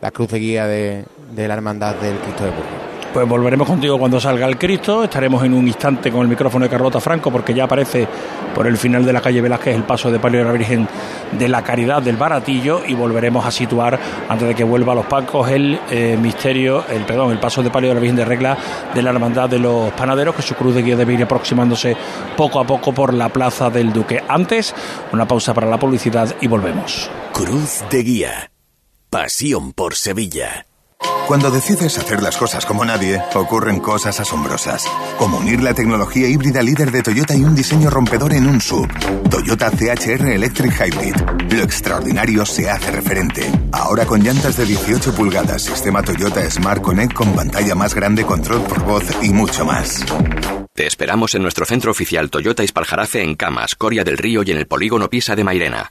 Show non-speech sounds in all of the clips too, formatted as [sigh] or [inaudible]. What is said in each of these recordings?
la cruz de guía de, de la Hermandad del Cristo de Burgos. Pues volveremos contigo cuando salga el Cristo. Estaremos en un instante con el micrófono de Carlota Franco porque ya aparece por el final de la calle Velázquez el paso de palio de la Virgen de la Caridad del Baratillo y volveremos a situar antes de que vuelva a los pacos el eh, misterio, el perdón, el paso de palio de la Virgen de Regla de la Hermandad de los Panaderos que su cruz de guía debe ir aproximándose poco a poco por la Plaza del Duque. Antes, una pausa para la publicidad y volvemos. Cruz de Guía. Pasión por Sevilla. Cuando decides hacer las cosas como nadie, ocurren cosas asombrosas. Como unir la tecnología híbrida líder de Toyota y un diseño rompedor en un sub. Toyota CHR Electric Hybrid. Lo extraordinario se hace referente. Ahora con llantas de 18 pulgadas, sistema Toyota Smart Connect con pantalla más grande, control por voz y mucho más. Te esperamos en nuestro centro oficial Toyota Ispaljarafe en Camas, Coria del Río y en el polígono Pisa de Mairena.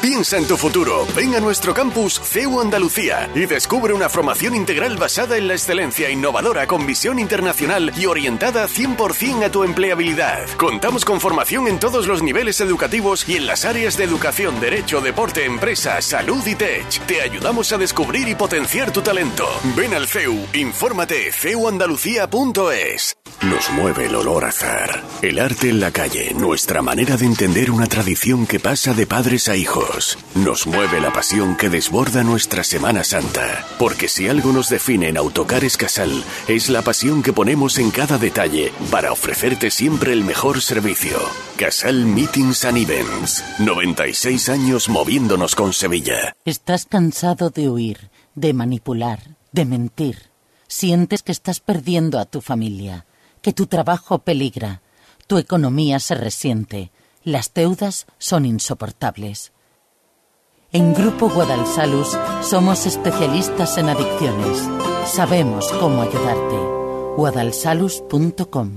Piensa en tu futuro. Ven a nuestro campus CEU Andalucía y descubre una formación integral basada en la excelencia innovadora con visión internacional y orientada 100% a tu empleabilidad. Contamos con formación en todos los niveles educativos y en las áreas de educación, derecho, deporte, empresa, salud y tech. Te ayudamos a descubrir y potenciar tu talento. Ven al CEU, infórmate ceuandalucía.es. Nos mueve el olor azar, el arte en la calle, nuestra manera de entender una tradición que pasa de padres a hijos. Nos mueve la pasión que desborda nuestra Semana Santa, porque si algo nos define en Autocares Casal, es la pasión que ponemos en cada detalle para ofrecerte siempre el mejor servicio. Casal Meetings and Events, 96 años moviéndonos con Sevilla. Estás cansado de huir, de manipular, de mentir. Sientes que estás perdiendo a tu familia que tu trabajo peligra, tu economía se resiente, las deudas son insoportables. En Grupo Guadalsalus somos especialistas en adicciones. Sabemos cómo ayudarte. guadalsalus.com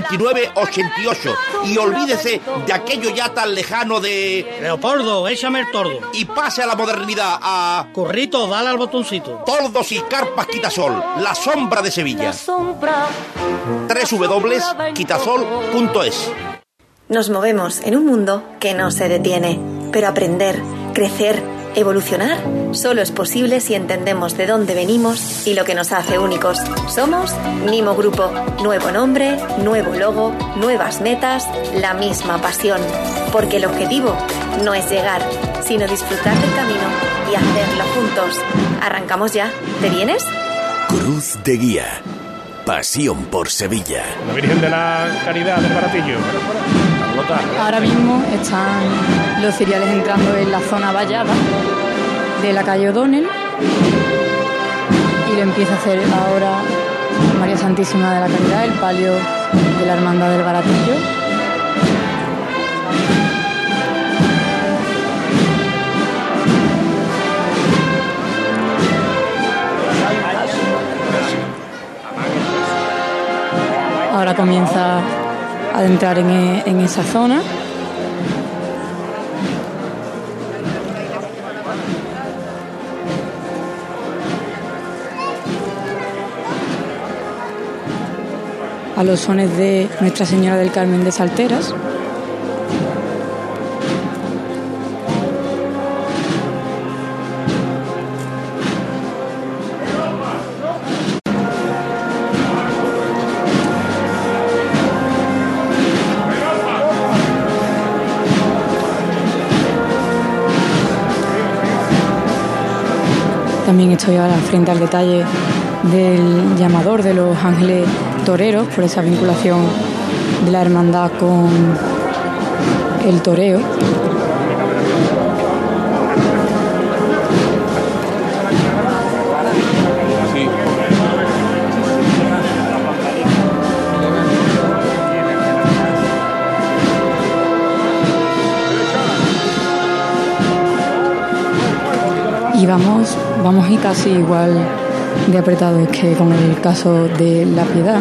88. Y olvídese de aquello ya tan lejano de Leopoldo, échame el tordo. Y pase a la modernidad, a... Corrito, dale al botoncito. Tordos y carpas Quitasol, la sombra de Sevilla. www.quitasol.es Nos movemos en un mundo que no se detiene, pero aprender, crecer, evolucionar solo es posible si entendemos de dónde venimos y lo que nos hace únicos. Somos Mimo Grupo. Nuevo nombre, nuevo logo, nuevas metas, la misma pasión. Porque el objetivo no es llegar, sino disfrutar del camino y hacerlo juntos. Arrancamos ya. ¿Te vienes? Cruz de Guía. Pasión por Sevilla. La Virgen de la Caridad del Baratillo. Ahora mismo están los cereales entrando en la zona vallada de la calle O'Donnell y lo empieza a hacer ahora María Santísima de la Caridad, el palio de la Hermandad del Baratillo. Ahora comienza adentrar en, en esa zona. a los sones de Nuestra Señora del Carmen de Salteras. También estoy ahora frente al detalle del llamador de los ángeles toreros por esa vinculación de la hermandad con el toreo. Y vamos, vamos y casi igual de apretados que con el caso de la piedad.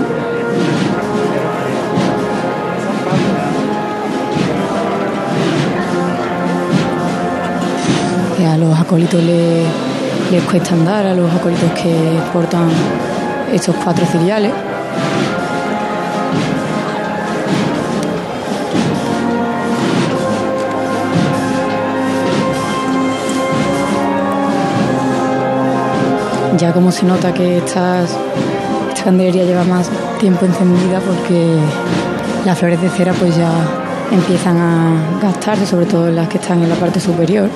A los acólitos le- les cuesta andar, a los acólitos que portan estos cuatro ciriales. Ya como se nota que estas, esta candelería lleva más tiempo encendida porque las flores de cera pues ya empiezan a gastarse, sobre todo las que están en la parte superior.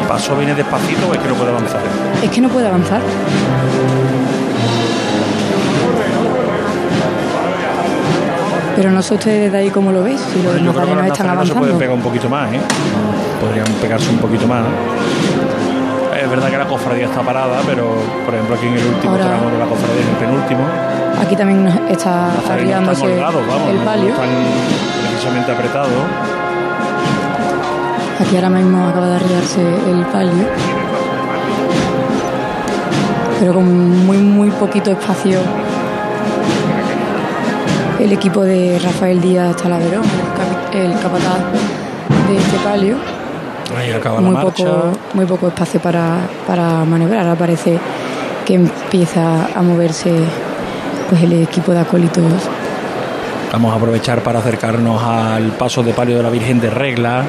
¿El paso viene despacito o es que no puede avanzar? Es que no puede avanzar. Pero no sé ustedes de ahí cómo lo veis, si los Yo creo que los están nazarenos se avanzando. pueden pegar un poquito más, ¿eh? Podrían pegarse un poquito más. Es verdad que la cofradía está parada, pero por ejemplo aquí en el último Ahora- tramo de la cofradía, en el penúltimo, Aquí también está arriándose el no palio. están precisamente apretados. Aquí ahora mismo acaba de arriarse el palio. Pero con muy, muy poquito espacio. El equipo de Rafael Díaz Talaverón, el, capi- el capataz de este palio. Ahí acaba la Muy marcha. poco, muy poco espacio para, para maniobrar. Ahora parece que empieza a moverse pues el equipo de acólitos Vamos a aprovechar para acercarnos al paso de palio de la Virgen de Regla,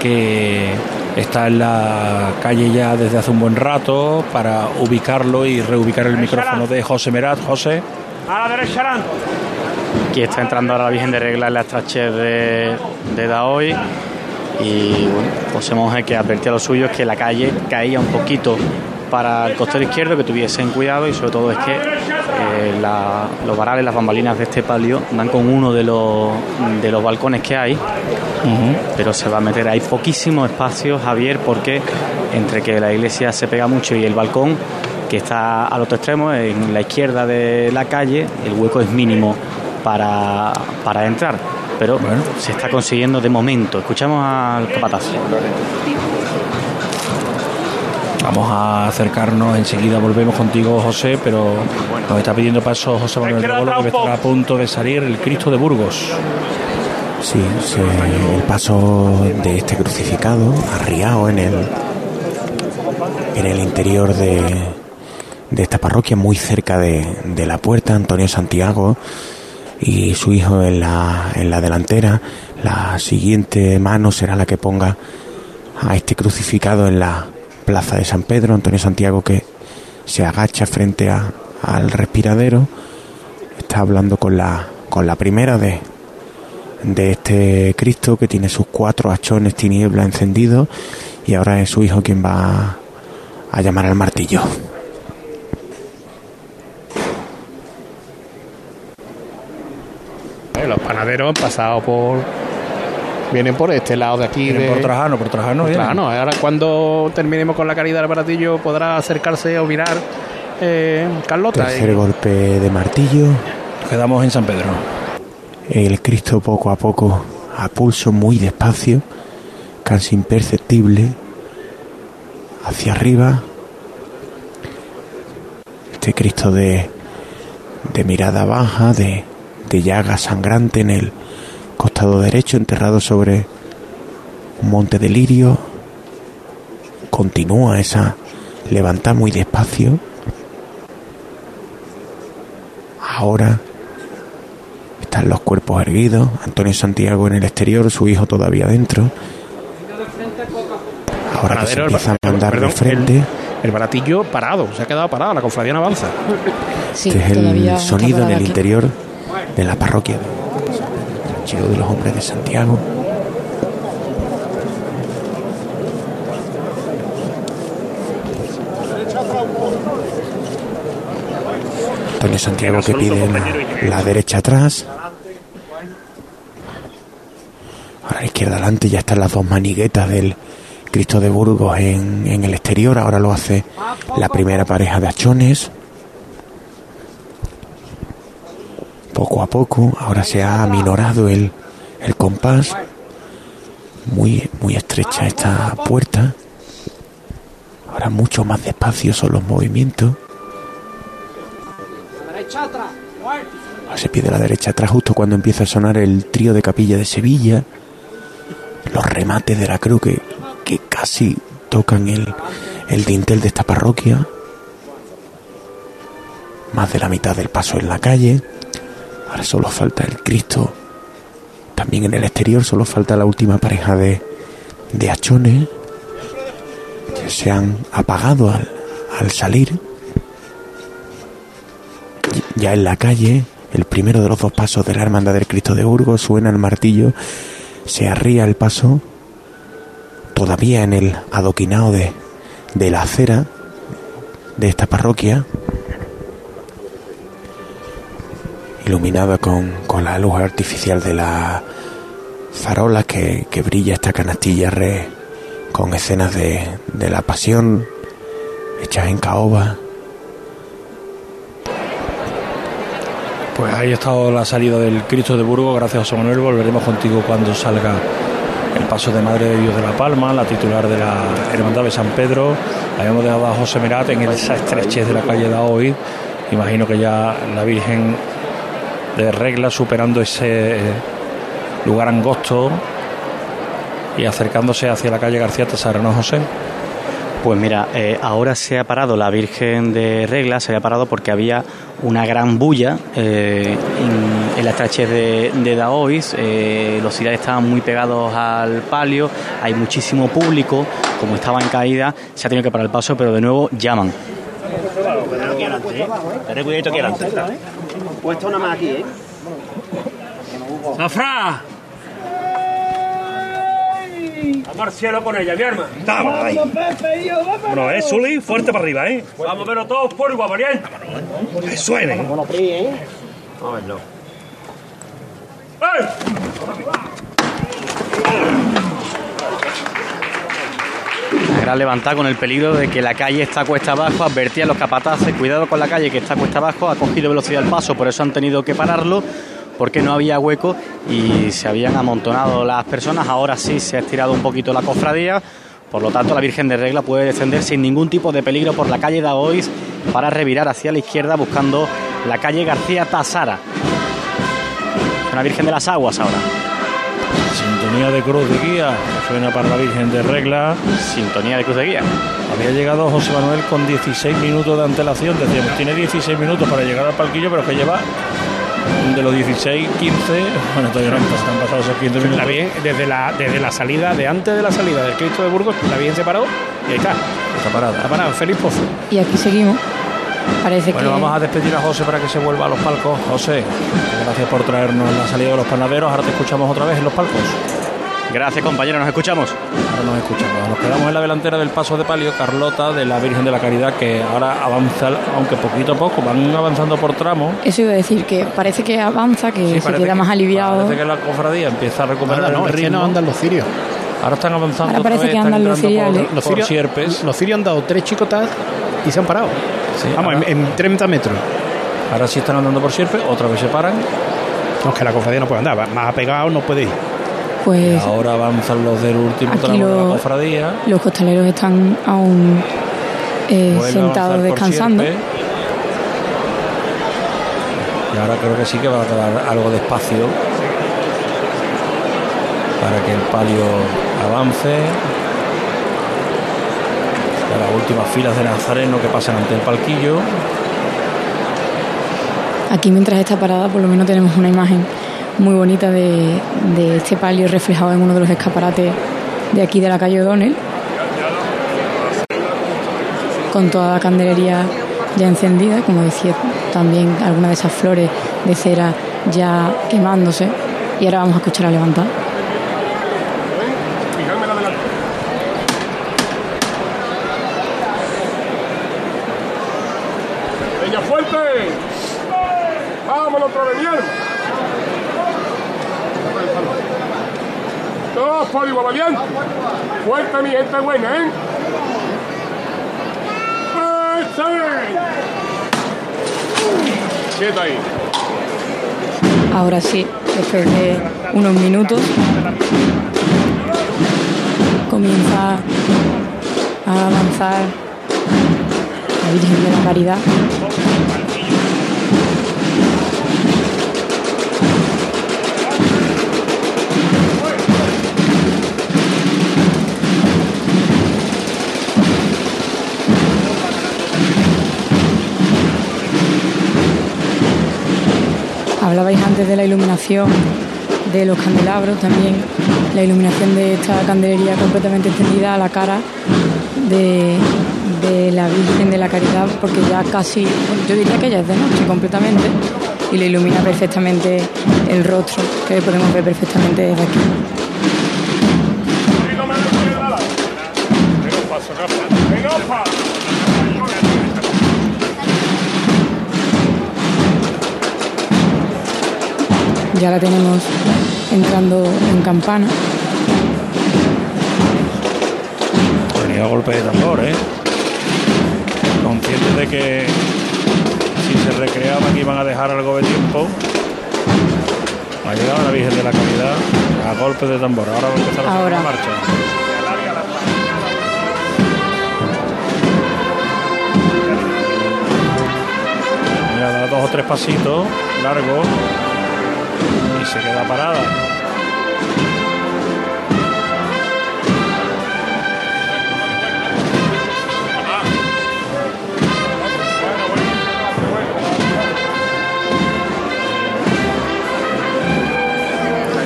que está en la calle ya desde hace un buen rato, para ubicarlo y reubicar el micrófono de José Merat. José. A la derecha, Aquí está entrando ahora la Virgen de Regla en la estrechez de, de Daoy. Y bueno, José Monje que advertía a los suyos que la calle caía un poquito para el costero izquierdo, que tuviesen cuidado y sobre todo es que eh, la- los varales, las bambalinas de este palio dan con uno de los, de los balcones que hay, pero se va a meter, hay poquísimo espacio, Javier, porque entre que la iglesia se pega mucho y el balcón, que está al otro extremo, en la izquierda de la calle, el hueco es mínimo para, para entrar. Pero se está consiguiendo de momento. Escuchamos al capataz. Vamos a acercarnos, enseguida volvemos contigo, José, pero nos está pidiendo paso José Manuel Rebolo, que estará a punto de salir el Cristo de Burgos. Sí, sí, el paso de este crucificado, arriado en el, en el interior de, de esta parroquia, muy cerca de, de la puerta, Antonio Santiago y su hijo en la, en la delantera. La siguiente mano será la que ponga a este crucificado en la plaza de San Pedro, Antonio Santiago que se agacha frente a, al respiradero, está hablando con la, con la primera de, de este Cristo que tiene sus cuatro hachones tiniebla encendidos y ahora es su hijo quien va a llamar al martillo. Eh, Los panaderos han pasado por. Vienen por este lado de aquí. Vienen de... por Trajano, por Trajano Por. Trajano. Ahora, cuando terminemos con la caridad del baratillo, podrá acercarse o mirar eh, Carlota. Tercer golpe de martillo. Quedamos en San Pedro. El Cristo poco a poco, a pulso muy despacio, casi imperceptible, hacia arriba. Este Cristo de, de mirada baja, de, de llaga sangrante en el costado derecho, enterrado sobre un monte de lirio. Continúa esa levanta muy despacio. Ahora están los cuerpos erguidos, Antonio Santiago en el exterior, su hijo todavía dentro. Ahora que se empieza a mandar de frente, El, el baratillo parado, se ha quedado parado, la cofradía no avanza. Sí, este es el sonido en el aquí. interior de la parroquia del ranchero de los hombres de Santiago. Antonio Santiago que pide la, la derecha atrás. Ahora la izquierda adelante, ya están las dos maniguetas del Cristo de Burgos en, en el exterior. Ahora lo hace la primera pareja de achones. Poco a poco, ahora se ha aminorado el, el compás. Muy, muy estrecha esta puerta. Ahora mucho más despacio son los movimientos. Se pide la derecha atrás justo cuando empieza a sonar el trío de capilla de Sevilla. Los remates de la cruz que, que casi tocan el, el dintel de esta parroquia. Más de la mitad del paso en la calle. Ahora solo falta el Cristo. También en el exterior solo falta la última pareja de, de hachones que se han apagado al, al salir. Ya en la calle, el primero de los dos pasos de la Hermandad del Cristo de Burgos suena el martillo, se arría el paso, todavía en el adoquinado de, de la acera de esta parroquia, iluminada con, con la luz artificial de la farola que, que brilla esta canastilla re, con escenas de, de la pasión hechas en caoba. Pues ahí ha estado la salida del Cristo de Burgos. Gracias, José Manuel. Volveremos contigo cuando salga el paso de Madre de Dios de la Palma, la titular de la Hermandad de San Pedro. Habíamos dejado a José Merat en esa estrechez de la calle de hoy. Imagino que ya la Virgen de regla superando ese lugar angosto y acercándose hacia la calle García Tasara, ¿no, José? Pues mira, eh, ahora se ha parado la Virgen de Regla, se había parado porque había una gran bulla eh, en, en, la estrechez de, de Daois. Eh, los ciudades estaban muy pegados al palio, hay muchísimo público. Como estaba en caída, se ha tenido que parar el paso, pero de nuevo llaman. Ten cuidado aquí adelante. Puesto una más aquí, ¿eh? ¡Zafra! Vamos al cielo con ella, mi arma. Vamos, ahí. Bueno, eh, Zuli, fuerte para arriba, ¿eh? Vamos a verlo todos por igual, ¿bien? Que suene. Vamos ¿eh? a verlo. Una gran levantada con el peligro de que la calle está cuesta abajo, advertía a los capataces, cuidado con la calle que está cuesta abajo, ha cogido velocidad el paso, por eso han tenido que pararlo, porque no había hueco y se habían amontonado las personas, ahora sí se ha estirado un poquito la cofradía, por lo tanto la Virgen de Regla puede descender sin ningún tipo de peligro por la calle de Aoiz para revirar hacia la izquierda buscando la calle García Tasara. Una Virgen de las Aguas ahora. Sintonía de cruz de guía, suena para la Virgen de Regla. Sintonía de cruz de guía. Había llegado José Manuel con 16 minutos de antelación, decíamos, tiene 16 minutos para llegar al palquillo, pero es que lleva de los 16, 15, bueno, todavía no han pasado, han pasado esos 15 minutos. La Virgen, desde la, desde la salida, de antes de la salida del Cristo de Burgos, la Virgen se paró y ahí está. Está parada. Está parada, feliz pozo. Y aquí seguimos. Parece bueno, que... vamos a despedir a José para que se vuelva a los palcos. José, gracias por traernos la salida de los panaderos. Ahora te escuchamos otra vez en los palcos. Gracias, compañero, nos escuchamos. Ahora nos escuchamos. Nos quedamos en la delantera del paso de palio, Carlota, de la Virgen de la Caridad, que ahora avanza, aunque poquito a poco, van avanzando por tramos. Eso iba a decir, que parece que avanza, que Sí, se queda que- más aliviado. Parece que la cofradía empieza a recuperar Anda, no, el es que ritmo. no andan los cirios. Ahora están avanzando. Ahora otra parece vez, que están andan los entrando ciriales. por, Los por cirios, los cirios han dado tres chicotas y se han parado. Sí, Vamos, ahora- en, en 30 metros. Ahora sí están andando por sierpes, otra vez se paran. No, es que la cofradía no puede andar, más apegado no puede ir. Pues Ahora avanzan los del último tramo de la cofradía. los costaleros están aún eh, sentados descansando. sierpes. Y ahora creo que sí que va a quedar algo de espacio para que el palio avance. Las últimas filas de Nazareno que pasan ante el palquillo. Aquí mientras está parada por lo menos tenemos una imagen muy bonita de, este palio reflejado en uno de los escaparates de aquí de la calle O'Donnell con toda la candelería ya encendida, como decía también algunas de esas flores de cera ya quemándose y ahora vamos a escuchar a levantar. ¡Ella fuerte! Vámonos otra vez, mi alma. Por igual valiente. Fuerte, mi gente buena, ¿eh? Quieto ahí. Ahora sí, después de unos minutos, comienza a avanzar la Virgen de la Caridad. Hablabais antes de la iluminación de los candelabros, también la iluminación de esta candelería completamente extendida a la cara de, de la Virgen de la Caridad, porque ya casi, yo diría que ya es de noche completamente y le ilumina perfectamente el rostro, que podemos ver perfectamente desde aquí. Ya la tenemos entrando en campana. Tenía golpe de tambor, ¿eh? Consciente de que si se recreaba que iban a dejar algo de tiempo. Ha llegado la Virgen de la Caridad a golpe de tambor. Ahora va a empezar a Ahora. la marcha. Dos o tres pasitos largos y se queda parada.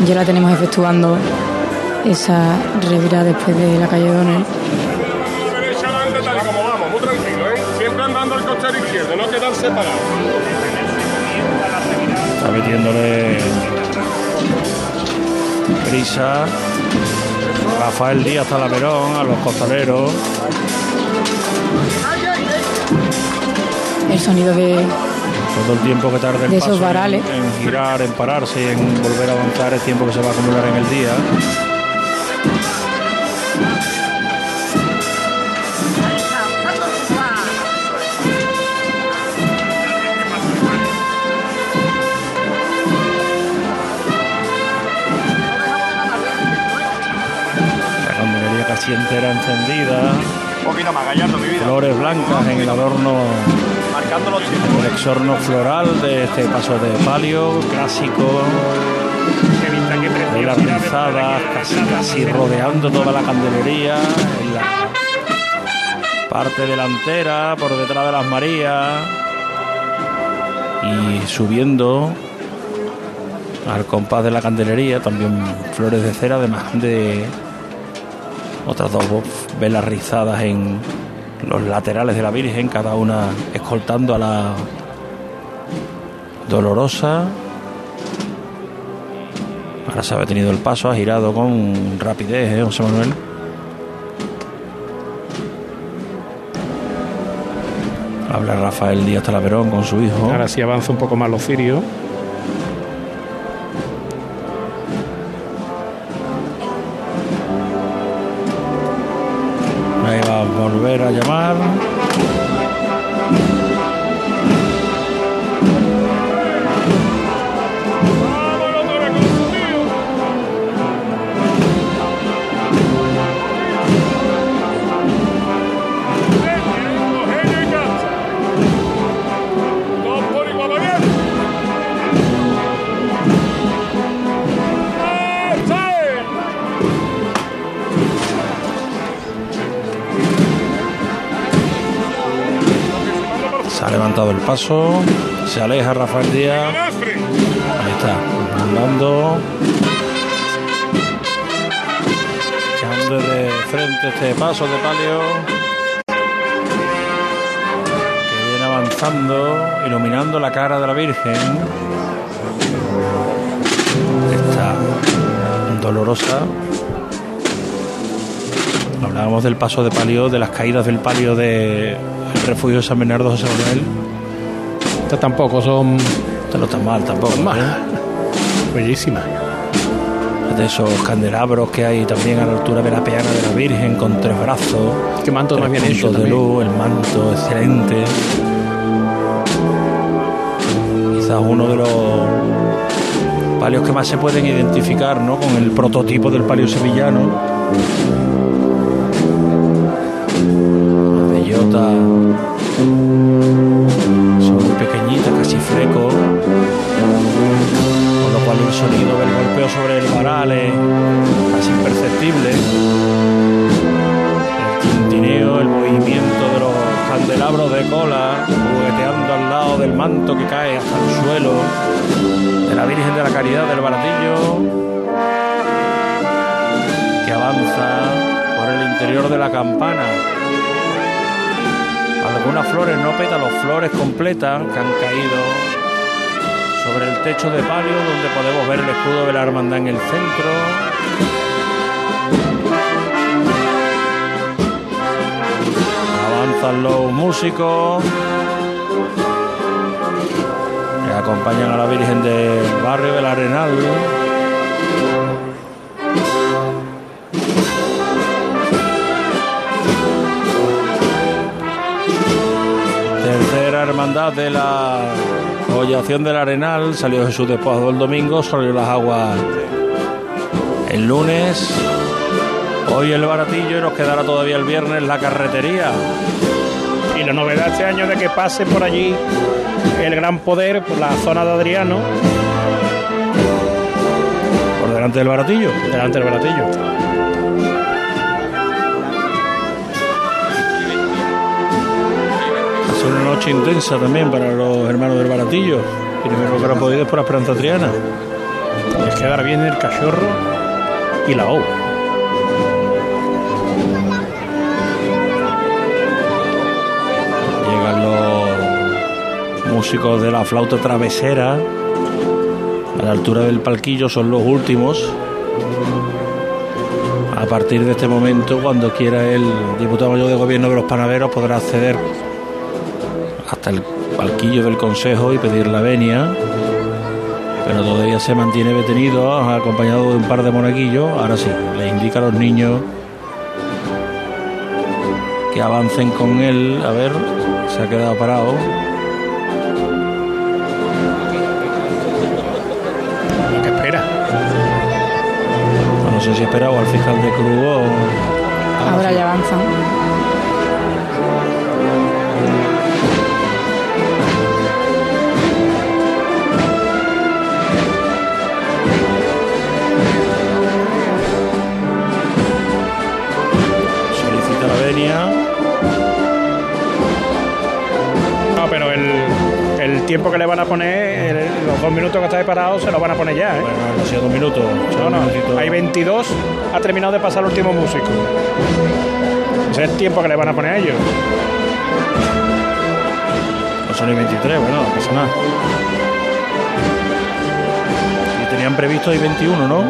Ya la tenemos efectuando esa revirada después de la calle Donel. Está metiéndole prisa. Rafael Díaz Talaverón a los costaleros. El sonido de, Todo el tiempo que tarde el De esos paso en- varales. En, girar, en pararse y en volver a avanzar el tiempo que se va a acumular en el día. Entera encendida. Un poquito más, Gallardo, mi vida. Flores blancas en el adorno Marcando los tiempos. el exorno floral de este paso de palio clásico velas rizadas casi casi rodeando toda la candelería en la parte delantera por detrás de las Marías y subiendo al compás de la candelería también flores de cera además de otras dos velas rizadas en los laterales de la Virgen, cada una escoltando a la dolorosa. Ahora se ha detenido el paso, ha girado con rapidez, ¿eh, José Manuel? Habla Rafael Díaz Talaverón con su hijo. Ahora sí avanza un poco más los cirios. Se aleja Rafael Díaz. Ahí está, andando. Dejando de frente este paso de palio. Que viene avanzando, iluminando la cara de la Virgen. Está dolorosa. Hablábamos del paso de palio, de las caídas del palio de refugio de San Bernardo José Manuel. Estas tampoco son. Estas no están mal tampoco. Mal. ¿eh? Bellísimas. De esos candelabros que hay también a la altura de la peana de la Virgen con tres brazos. Qué manto tres más bien hecho de luz, el manto excelente. Quizás uno de los palios que más se pueden identificar, ¿no? Con el prototipo del palio sevillano. Las bellotas sonido del golpeo sobre el varal casi imperceptible. El tintineo, el movimiento de los candelabros de cola, jugueteando al lado del manto que cae hasta el suelo, de la Virgen de la Caridad del Baratillo, que avanza por el interior de la campana. Algunas flores no pétalos, flores completas que han caído sobre el techo de palio donde podemos ver el escudo de la hermandad en el centro. Avanzan los músicos que acompañan a la Virgen del barrio del Arenal. Tercera hermandad de la Hollación del Arenal, salió Jesús despojado el domingo, salió las aguas el lunes. Hoy el baratillo y nos quedará todavía el viernes la carretería. Y la novedad este año de que pase por allí el gran poder por la zona de Adriano, Por delante del baratillo. delante del baratillo. Noche intensa también para los hermanos del baratillo. Primero que han podido es por la Esperanza Triana. Les quedará bien el cachorro y la O. Llegan los músicos de la flauta travesera. A la altura del palquillo son los últimos. A partir de este momento, cuando quiera el diputado mayor de gobierno de los panaderos, podrá acceder hasta el palquillo del consejo y pedir la venia. Pero todavía se mantiene detenido, acompañado de un par de monaguillos. Ahora sí, le indica a los niños que avancen con él. A ver, se ha quedado parado. ¿Qué espera? No sé si esperaba al fiscal de Cruz o... Ahora ya avanzan. Tiempo que le van a poner, el- los dos minutos que está ahí parado, se lo van a poner ya, ¿eh? Bueno, ha sido dos minutos. No, no, minutito. hay 22, ha terminado de pasar el último músico. Ese es el tiempo que le van a poner a ellos. No son ni 23, bueno, no pasa nada. Y tenían previsto ahí 21, ¿no?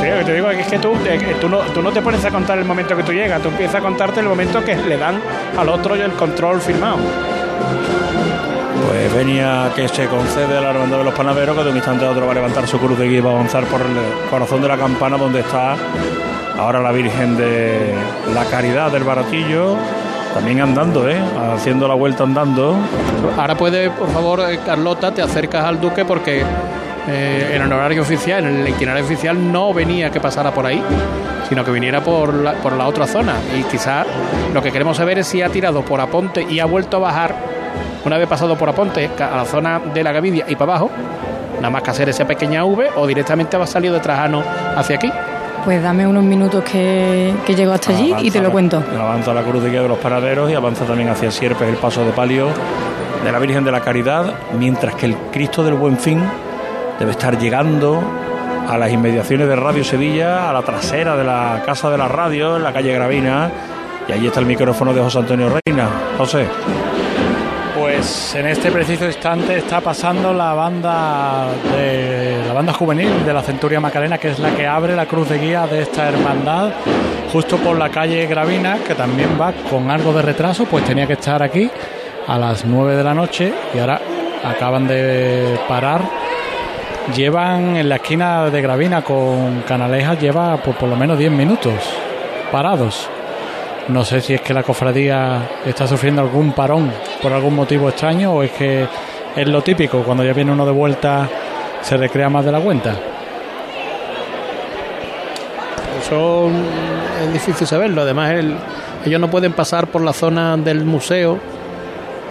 Sí, lo que te digo es que tú, eh, que tú, no, tú no te pones a contar el momento que tú llegas, tú empiezas a contarte el momento que le dan al otro y el control firmado. Pues venía que se concede a la hermandad de los panaderos que de un instante a otro va a levantar su cruz de guía y va a avanzar por el corazón de la campana donde está ahora la Virgen de la Caridad del Baratillo. También andando, ¿eh? Haciendo la vuelta andando. Ahora puede, por favor, eh, Carlota, te acercas al duque porque eh, en el horario oficial, en el itinerario oficial, no venía que pasara por ahí, sino que viniera por la, por la otra zona. Y quizás lo que queremos saber es si ha tirado por Aponte y ha vuelto a bajar, una vez pasado por Aponte, a la zona de la Gavidia y para abajo, nada más que hacer esa pequeña V, o directamente va salido de Trajano hacia aquí. Pues dame unos minutos que, que llego hasta allí y te lo cuento. Avanza la cruz de guía de los panaderos y avanza también hacia Sierpes el paso de palio de la Virgen de la Caridad, mientras que el Cristo del Buen Fin debe estar llegando a las inmediaciones de Radio Sevilla, a la trasera de la Casa de la Radio, en la calle Gravina, y allí está el micrófono de José Antonio Reina. José. Pues en este preciso instante está pasando la banda de la banda juvenil de la Centuria Macarena, que es la que abre la cruz de guía de esta hermandad, justo por la calle Gravina, que también va con algo de retraso, pues tenía que estar aquí a las 9 de la noche y ahora acaban de parar. Llevan en la esquina de Gravina con Canalejas, lleva pues, por lo menos 10 minutos parados. No sé si es que la cofradía está sufriendo algún parón por algún motivo extraño o es que es lo típico, cuando ya viene uno de vuelta se recrea más de la cuenta. Eso es difícil saberlo. Además, el- ellos no pueden pasar por la zona del museo,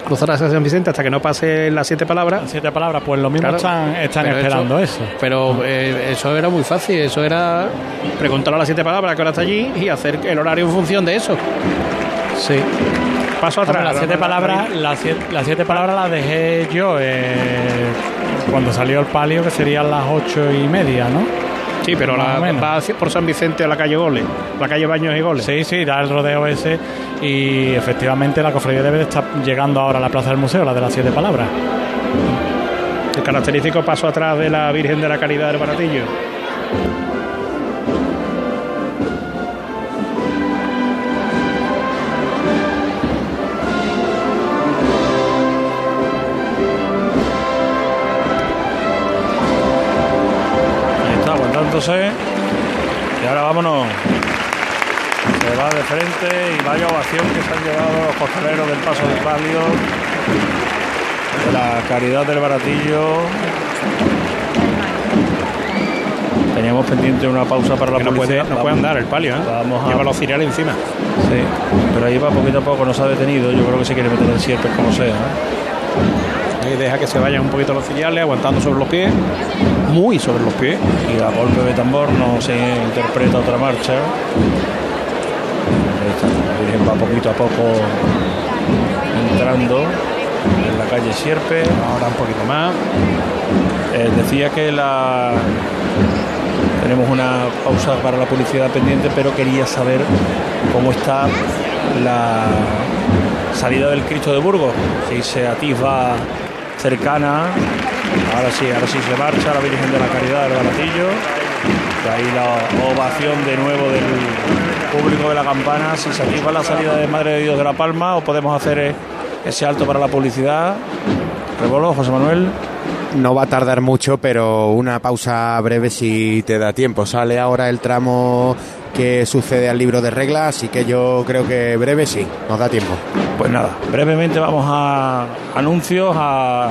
cruzar hacia San Vicente hasta que no pase las siete palabras. siete palabras, pues lo mismo están- están esperando eso. Pero eh, eso era muy fácil. Eso era preguntar a las siete palabras que hora está allí y hacer el horario en función de eso. Sí. Paso atrás. las siete palabras, las siete, las siete palabras las dejé yo eh, cuando salió el palio, que serían las ocho y media, ¿no? Sí, pero la, menos. va por San Vicente a la calle Goles, la calle Baños y Goles. Sí, sí, da el rodeo ese y efectivamente la cofradía debe de estar llegando ahora a la plaza del museo, la de las siete palabras. El característico paso atrás de la Virgen de la Caridad del Baratillo. Aguantándose. Y ahora vámonos. Se va de frente y vaya ovación que se han llevado los costaleros del paso del palio. De la caridad del baratillo. Teníamos pendiente una pausa para la Que no puede, no puede andar el palio, ¿eh? Vamos a- Lleva los cereales encima. Sí, pero ahí va poquito a poco, no se ha detenido. Yo creo que se quiere meter en sierpes como sea. ¿eh? Ahí deja que se vayan un poquito los cereales, aguantando sobre los pies. Muy sobre los pies. Y a golpe de tambor no se interpreta otra marcha. Va poquito a poco entrando en la calle Sierpe. Ahora un poquito más. Eh, decía que la tenemos una pausa para la publicidad pendiente, pero quería saber cómo está la salida del Cristo de Burgos. Si se atisba cercana. Ahora sí, ahora sí se marcha la Virgen de la Caridad del Baratillo. Ahí la ovación de nuevo del público de la campana. Si se atisba la salida de Madre de Dios de la Palma o podemos hacer eh, ese alto para la publicidad. Rebolo, José Manuel. No va a tardar mucho, pero una pausa breve si te da tiempo. Sale ahora el tramo que sucede al libro de reglas, así que yo creo que breve sí, nos da tiempo. Pues nada, brevemente vamos a anuncios, a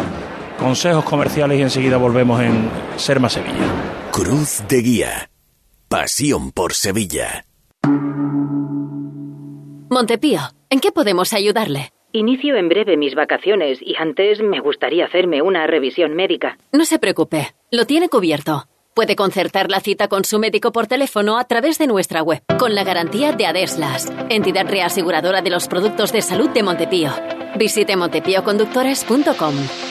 consejos comerciales y enseguida volvemos en Serma Sevilla. Cruz de Guía. Pasión por Sevilla. Montepío, ¿en qué podemos ayudarle? Inicio en breve mis vacaciones y antes me gustaría hacerme una revisión médica. No se preocupe, lo tiene cubierto. Puede concertar la cita con su médico por teléfono a través de nuestra web, con la garantía de Adeslas, entidad reaseguradora de los productos de salud de Montepío. Visite montepíoconductores.com.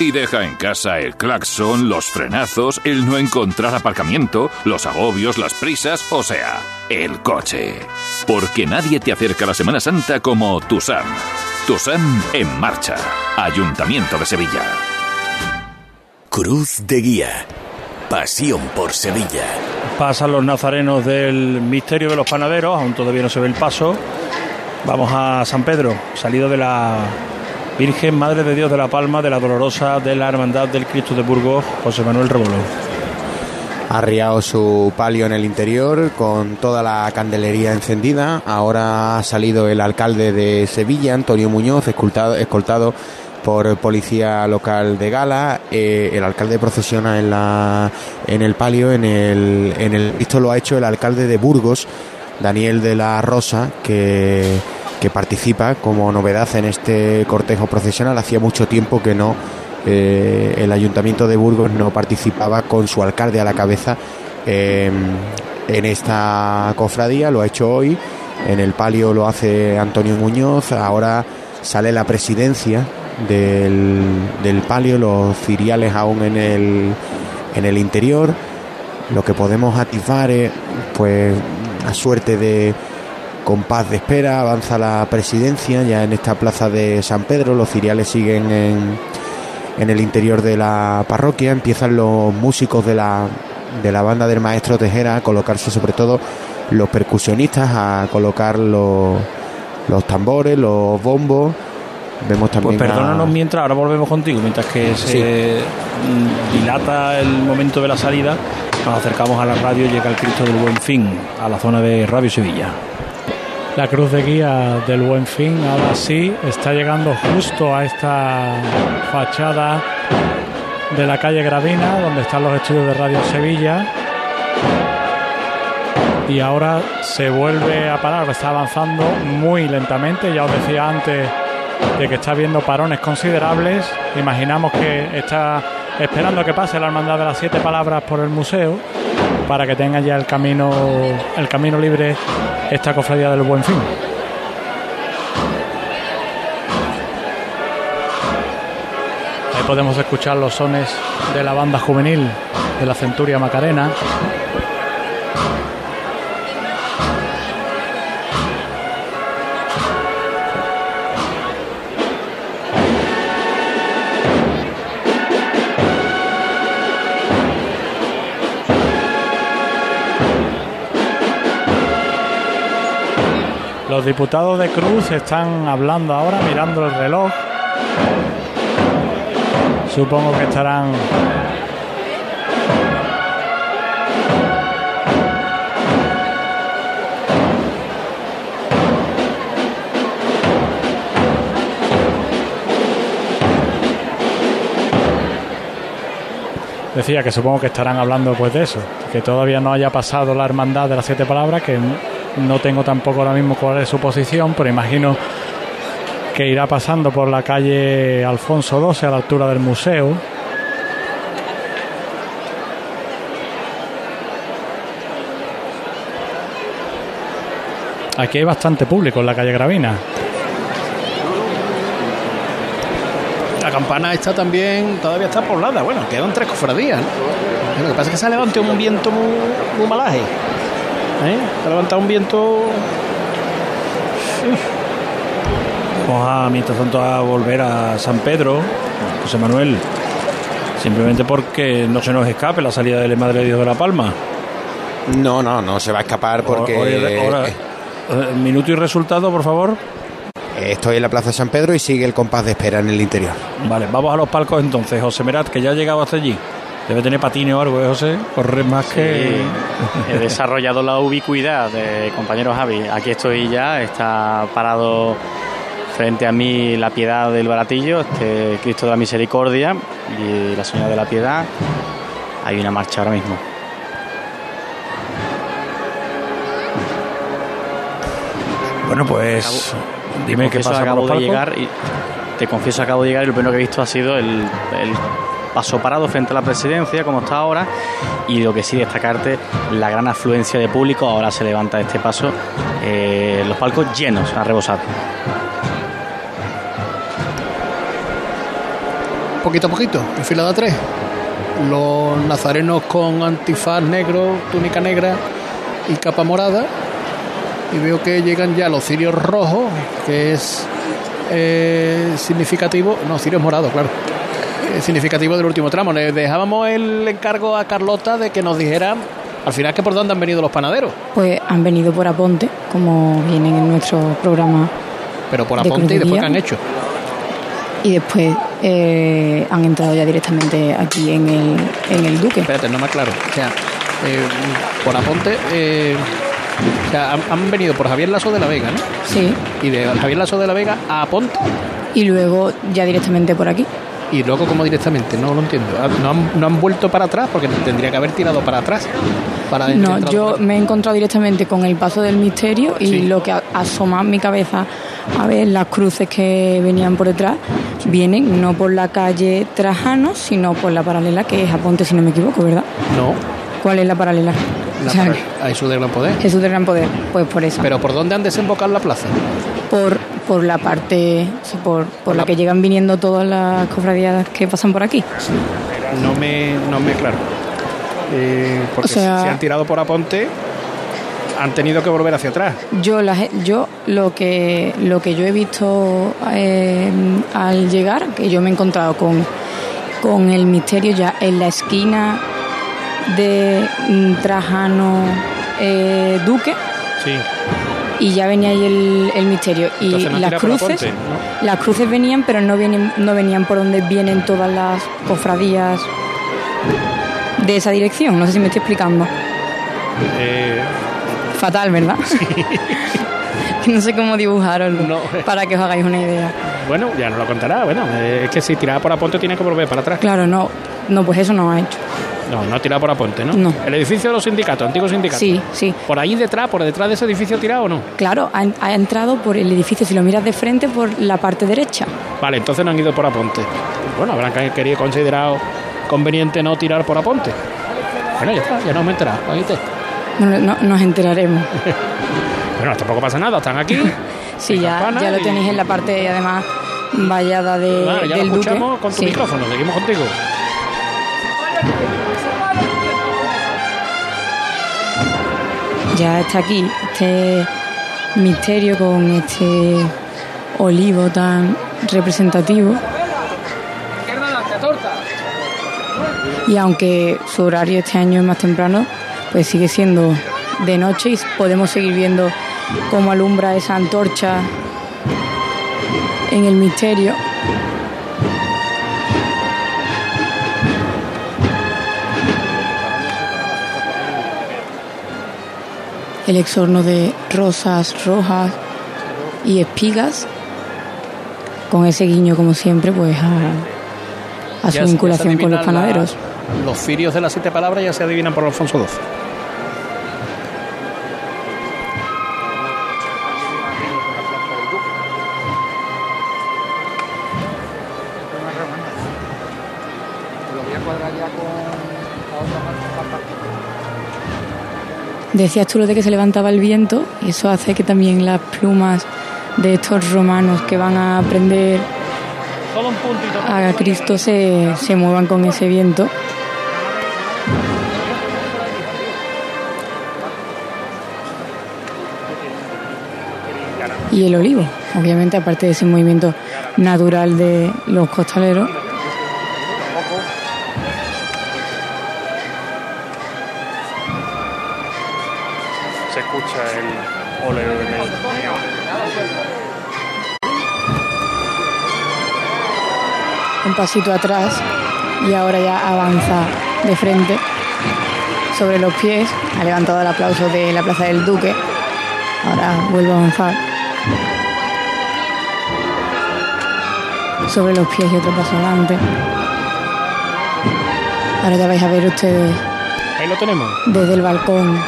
Y deja en casa el claxon, los frenazos, el no encontrar aparcamiento, los agobios, las prisas, o sea, el coche. Porque nadie te acerca a la Semana Santa como Tusam. Tusam en marcha. Ayuntamiento de Sevilla. Cruz de Guía. Pasión por Sevilla. Pasan los nazarenos del misterio de los panaderos, aún todavía no se ve el paso. Vamos a San Pedro, salido de la Virgen Madre de Dios de la Palma, de la Dolorosa, de la Hermandad del Cristo de Burgos, José Manuel Rebolón. Ha arriado su palio en el interior con toda la candelería encendida. Ahora ha salido el alcalde de Sevilla, Antonio Muñoz, escoltado, escoltado por policía local de Gala. Eh, el alcalde procesiona en, la, en el palio. En el, en el, esto lo ha hecho el alcalde de Burgos, Daniel de la Rosa, que que participa como novedad en este cortejo procesional. Hacía mucho tiempo que no eh, el ayuntamiento de Burgos no participaba con su alcalde a la cabeza eh, en esta cofradía. Lo ha hecho hoy. En el palio lo hace Antonio Muñoz. Ahora sale la presidencia del, del palio, los ciriales aún en el, en el interior. Lo que podemos atisbar es pues la suerte de compás de espera, avanza la presidencia ya en esta plaza de San Pedro, los ciriales siguen en, en el interior de la parroquia, empiezan los músicos de la, de la banda del maestro Tejera a colocarse sobre todo los percusionistas, a colocar los, los tambores, los bombos. Vemos también pues perdónanos mientras, ahora volvemos contigo, mientras que se dilata el momento de la salida, nos acercamos a la radio y llega el Cristo del Buen Fin, a la zona de Radio Sevilla. La cruz de guía del Buen Fin ahora sí está llegando justo a esta fachada de la calle Gravina, donde están los estudios de Radio Sevilla. Y ahora se vuelve a parar, está avanzando muy lentamente. Ya os decía antes de que está viendo parones considerables. Imaginamos que está esperando que pase la hermandad de las siete palabras por el museo para que tenga ya el camino el camino libre esta cofradía del Buen Fin. Ahí podemos escuchar los sones de la banda juvenil de la Centuria Macarena. Los diputados de Cruz están hablando ahora, mirando el reloj. Supongo que estarán decía que supongo que estarán hablando pues de eso, que todavía no haya pasado la hermandad de las siete palabras, que no tengo tampoco ahora mismo cuál es su posición, pero imagino que irá pasando por la calle Alfonso XII a la altura del museo. Aquí hay bastante público en la calle Gravina. La campana está también, todavía está poblada. Bueno, quedan tres cofradías. ¿no? Lo que pasa es que se ha levantado un viento muy, muy malaje. ¿Eh? Se ha levantado un viento. Vamos a, mientras tanto, a volver a San Pedro, José Manuel, simplemente porque no se nos escape la salida de la Madre de Dios de la Palma. No, no, no se va a escapar porque ahora- eh, minuto y resultado, por favor. Estoy en la Plaza San Pedro y sigue el compás de espera en el interior. Vale, vamos a los palcos entonces. José Merat, que ya ha llegado hasta allí. Debe tener patines o algo, ¿eh, José? Correr más que... He desarrollado la ubicuidad de compañero Javi. Aquí estoy ya, está parado frente a mí la piedad del baratillo, este Cristo de la Misericordia y la Señora de la Piedad. Hay una marcha ahora mismo. Bueno, pues dime qué pasa acabo los de llegar y te confieso acabo de llegar y lo primero que he visto ha sido el, el paso parado frente a la presidencia como está ahora y lo que sí destacarte la gran afluencia de público ahora se levanta este paso eh, los palcos llenos a rebosar Poquito a poquito, en fila tres. Los nazarenos con antifaz negro, túnica negra y capa morada. Y veo que llegan ya los cirios rojos, que es eh, significativo. No, cirios morados, claro. Significativo del último tramo. Le dejábamos el encargo a Carlota de que nos dijera al final que por dónde han venido los panaderos. Pues han venido por Aponte, como vienen en nuestro programa. Pero por de aponte y después que han hecho. Y después eh, han entrado ya directamente aquí en el, en el Duque. Espérate, no me aclaro. O sea, eh, por aponte. eh, o sea, han, han venido por Javier Lazo de la Vega, ¿no? Sí. Y de Javier Lazo de la Vega a Aponte. Y luego ya directamente por aquí. Y luego, como directamente? No lo entiendo. Ah, ¿No han, no han vuelto para atrás? Porque tendría que haber tirado para atrás. Para No, yo me he encontrado directamente con el paso del misterio y Sí. lo que asoma mi cabeza a ver las cruces que venían por detrás vienen no por la calle Trajano, sino por la paralela que es Aponte, si no me equivoco, ¿verdad? No. ¿Cuál es la paralela? O sea, a Jesús Gran Poder. Jesús del Gran Poder, pues por eso. Pero ¿por dónde han desembocado la plaza? por, por la parte, o sea, por, por la que llegan viniendo todas las cofradías que pasan por aquí. No me, no me claro. Eh, porque O sea- si han tirado por Aponte, han tenido que volver hacia atrás. Yo, la, yo lo que lo que yo he visto eh, al llegar, que yo me he encontrado con, con el misterio ya en la esquina de mm, Trajano eh, Duque. Sí. y ya venía ahí el, el misterio. Y Entonces no han las cruces las cruces venían pero no vienen no venían por donde vienen todas las cofradías de esa dirección. No sé si me estoy explicando. Eh, fatal verdad [laughs] [laughs] no sé cómo dibujaroslo para que os hagáis una idea. Bueno, ya nos lo contará. Bueno, es que si tiraba por Aponte tiene que volver para atrás. claro no. No pues eso no ha hecho No, no ha tirado por Aponte, ¿no? No. El edificio de los sindicatos, antiguos sindicatos. Sí, sí. ¿Por ahí detrás, por detrás de ese edificio tirado o no? claro ha, ha entrado por el edificio si lo miras de frente por la parte derecha Vale, entonces no han ido por Aponte. Bueno, habrán que- querido considerado conveniente no tirar por Aponte. Bueno, ya está, ya nos hemos enterado. ¿oíste? no, nos enteraremos [laughs] Bueno, tampoco pasa nada, están aquí. [laughs] sí ya, ya lo y- tenéis en la parte además vallada de, Vale, ya del lo duque escuchamos con tu Sí. micrófono, seguimos contigo. Ya está aquí este misterio con este olivo tan representativo. Y aunque su horario este año es más temprano pues sigue siendo de noche y podemos seguir viendo cómo alumbra esa antorcha en el misterio el exorno de rosas rojas y espigas, con ese guiño, como siempre, pues a, a su Ya ya vinculación con los la- panaderos. los firios de las siete palabras ya se adivinan por Alfonso XII. Decías tú lo de que se levantaba el viento, y eso hace que también las plumas de estos romanos que van a prender a Cristo se, se muevan con ese viento. Y el olivo, obviamente, aparte de ese movimiento natural de los costaleros. Un pasito atrás y ahora ya avanza de frente sobre los pies. Ha levantado el aplauso de la Plaza del Duque. Ahora vuelve a avanzar. Sobre los pies y otro paso adelante. Ahora ya vais a ver ustedes Ahí lo tenemos. desde el balcón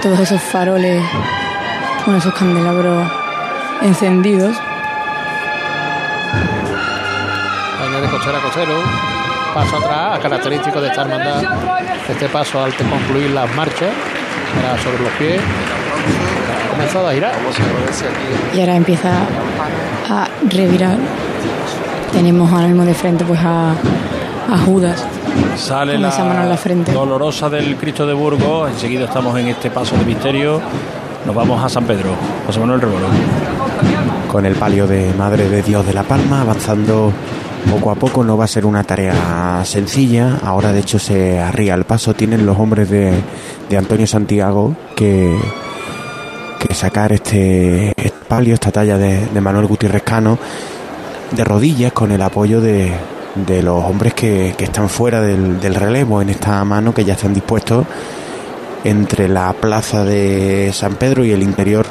todos esos faroles con esos candelabros encendidos. Baño de cochera a cochero. Paso atrás, característico de esta hermandad. Este paso al concluir las marchas. Ahora sobre los pies. Ha comenzado a girar. y ahora empieza a revirar. Tenemos ahora mismo de frente pues a, a Judas Sale con la esa mano en la frente. dolorosa del Cristo de Burgos. Enseguida estamos en este paso de misterio. Nos vamos a San Pedro. José Manuel Rebolo. con el palio de Madre de Dios de la Palma, avanzando poco a poco. No va a ser una tarea sencilla. Ahora, de hecho, se arría el paso. Tienen los hombres de, de Antonio Santiago que, que sacar este, palio, esta talla de, Manuel Gutiérrez Cano, de rodillas con el apoyo de, de los hombres que, que están fuera del relevo en esta mano, que ya están dispuestos entre la plaza de San Pedro y el interior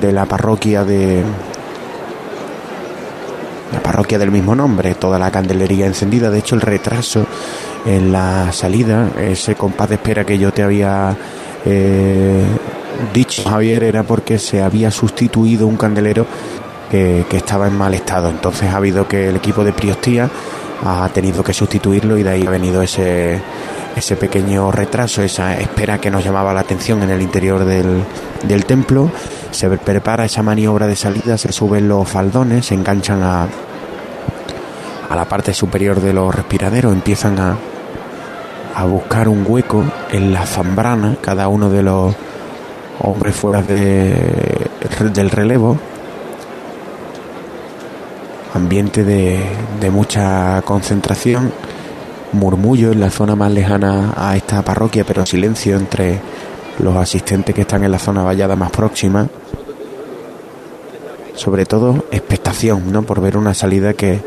de la parroquia de la parroquia del mismo nombre, toda la candelería encendida, de hecho el retraso en la salida, ese compás de espera que yo te había eh, dicho Javier era porque se había sustituido un candelero que, que estaba en mal estado, entonces ha habido que el equipo de Priostía ha tenido que sustituirlo y de ahí ha venido ese ese pequeño retraso, esa espera que nos llamaba la atención en el interior del, del templo. Se prepara esa maniobra de salida, se suben los faldones, se enganchan a, a la parte superior de los respiraderos, empiezan a, a buscar un hueco en la zambrana, cada uno de los hombres fuera de- del relevo. Ambiente de, de mucha concentración murmullo en la zona más lejana a esta parroquia, pero silencio entre los asistentes que están en la zona vallada más próxima. Sobre todo expectación, ¿no? Por ver una salida que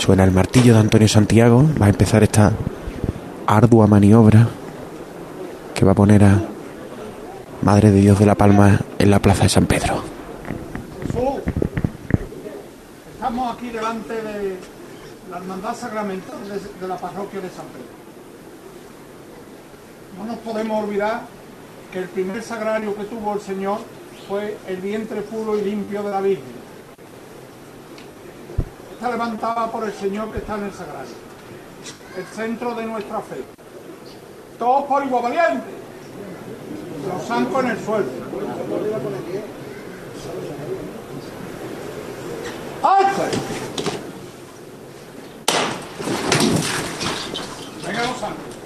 suena el martillo de Antonio Santiago. Va a empezar esta ardua maniobra que va a poner a Madre de Dios de la Palma en la plaza de San Pedro. Estamos aquí delante de la hermandad sacramental de, la parroquia de San Pedro. No nos podemos olvidar que el primer sagrario que tuvo el Señor fue el vientre puro y limpio de la Virgen. Está levantada por el Señor que está en el sagrario, el centro de nuestra fe. Todos por igual valiente, los zancos en el suelo. ¡Alza! Venga los zancos.